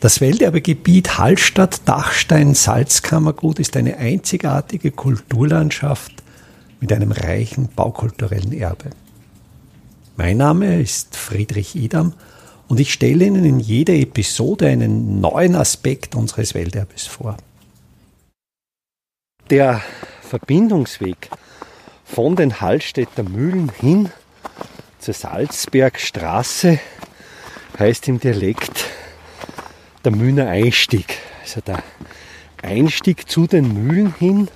Das Welterbegebiet Hallstatt-Dachstein-Salzkammergut ist eine einzigartige Kulturlandschaft mit einem reichen baukulturellen Erbe. Mein Name ist Friedrich Idam und ich stelle Ihnen in jeder Episode einen neuen Aspekt unseres Welterbes vor. Der Verbindungsweg von den Hallstätter Mühlen hin zur Salzbergstraße heißt im Dialekt der Mühner Einstieg. Also der Einstieg zu den Mühlen hin.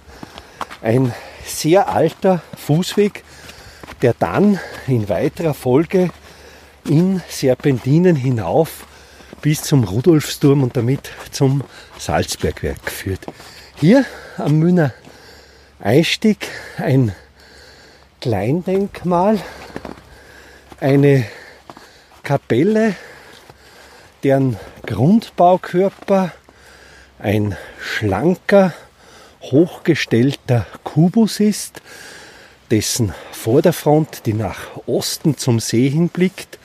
Ein sehr alter Fußweg, der dann in weiterer Folge in Serpentinen hinauf bis zum Rudolfsturm und damit zum Salzbergwerk führt. Hier am Mühner Einstieg ein Kleindenkmal, eine Kapelle deren Grundbaukörper ein schlanker, hochgestellter Kubus ist, dessen Vorderfront, die nach Osten zum See hinblickt,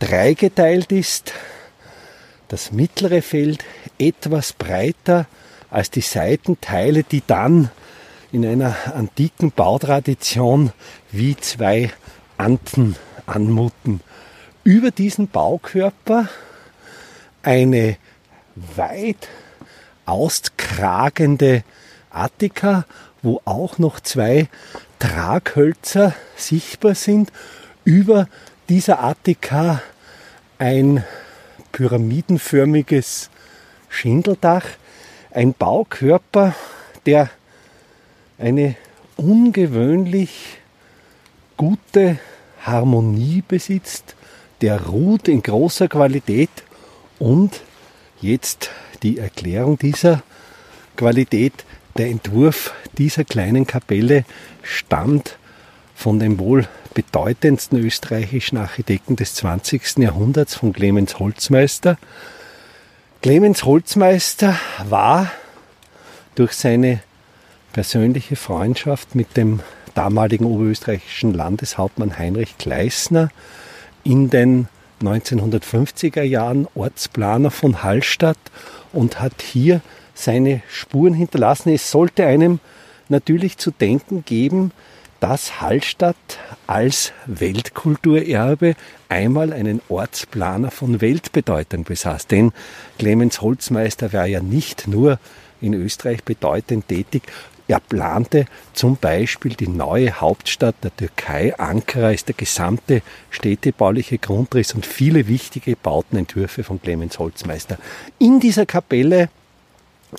dreigeteilt ist, das mittlere Feld etwas breiter als die Seitenteile, die dann in einer antiken Bautradition wie zwei Anten anmuten. Über diesen Baukörper eine weit auskragende Attika, wo auch noch zwei Traghölzer sichtbar sind. Über dieser Attika ein pyramidenförmiges Schindeldach, ein Baukörper, der eine ungewöhnlich gute Harmonie besitzt, der ruht in großer Qualität und jetzt die Erklärung dieser Qualität. Der Entwurf dieser kleinen Kapelle stammt von dem wohl bedeutendsten österreichischen Architekten des 20. Jahrhunderts, von Clemens Holzmeister. Clemens Holzmeister war durch seine persönliche Freundschaft mit dem damaligen oberösterreichischen Landeshauptmann Heinrich Gleisner in den 1950er Jahren Ortsplaner von Hallstatt und hat hier seine Spuren hinterlassen. Es sollte einem natürlich zu denken geben, dass Hallstatt als Weltkulturerbe einmal einen Ortsplaner von Weltbedeutung besaß. Denn Clemens Holzmeister war ja nicht nur in Österreich bedeutend tätig, er plante zum Beispiel die neue Hauptstadt der Türkei. Ankara ist der gesamte städtebauliche Grundriss und viele wichtige Bautenentwürfe von Clemens Holzmeister. In dieser Kapelle,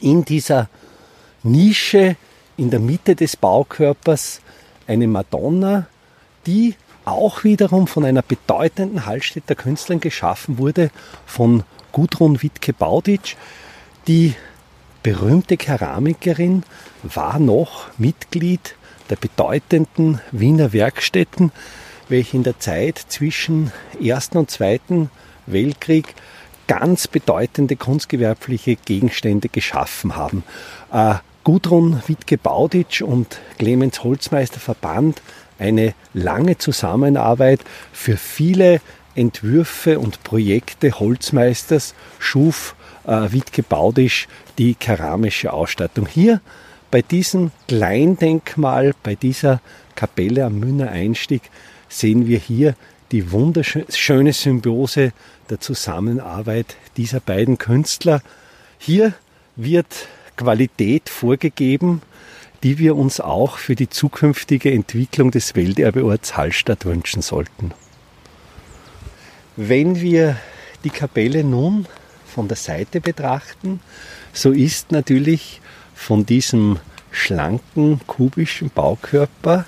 in dieser Nische in der Mitte des Baukörpers eine Madonna, die auch wiederum von einer bedeutenden Hallstätter Künstlerin geschaffen wurde, von Gudrun Wittke-Bauditsch, die berühmte Keramikerin war noch Mitglied der bedeutenden Wiener Werkstätten, welche in der Zeit zwischen Ersten und Zweiten Weltkrieg ganz bedeutende kunstgewerbliche Gegenstände geschaffen haben. Äh, Gudrun Wittke-Bauditsch und Clemens Holzmeister verband eine lange Zusammenarbeit für viele Entwürfe und Projekte Holzmeisters, schuf äh, Wittke Baudisch die keramische Ausstattung. Hier bei diesem Kleindenkmal, bei dieser Kapelle am Münner Einstieg, sehen wir hier die wunderschöne Symbiose der Zusammenarbeit dieser beiden Künstler. Hier wird Qualität vorgegeben, die wir uns auch für die zukünftige Entwicklung des Welterbeorts Hallstatt wünschen sollten. Wenn wir die Kapelle nun von der Seite betrachten, so ist natürlich von diesem schlanken kubischen Baukörper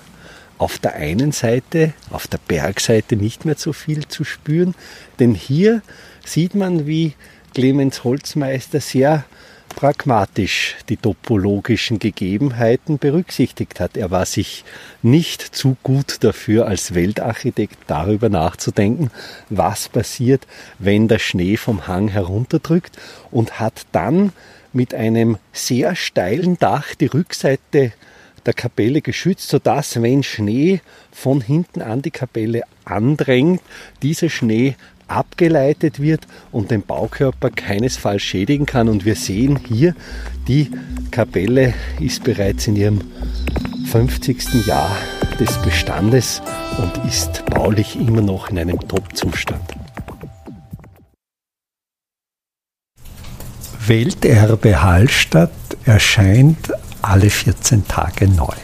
auf der einen Seite, auf der Bergseite nicht mehr so viel zu spüren, denn hier sieht man, wie Clemens Holzmeister sehr pragmatisch die topologischen Gegebenheiten berücksichtigt hat. Er war sich nicht zu gut dafür, als Weltarchitekt darüber nachzudenken, was passiert, wenn der Schnee vom Hang herunterdrückt und hat dann mit einem sehr steilen Dach die Rückseite der Kapelle geschützt, sodass, wenn Schnee von hinten an die Kapelle andrängt, dieser Schnee abgeleitet wird und den Baukörper keinesfalls schädigen kann. Und wir sehen hier, die Kapelle ist bereits in ihrem 50. Jahr des Bestandes und ist baulich immer noch in einem Top-Zustand. Welterbe Hallstatt erscheint alle 14 Tage neu.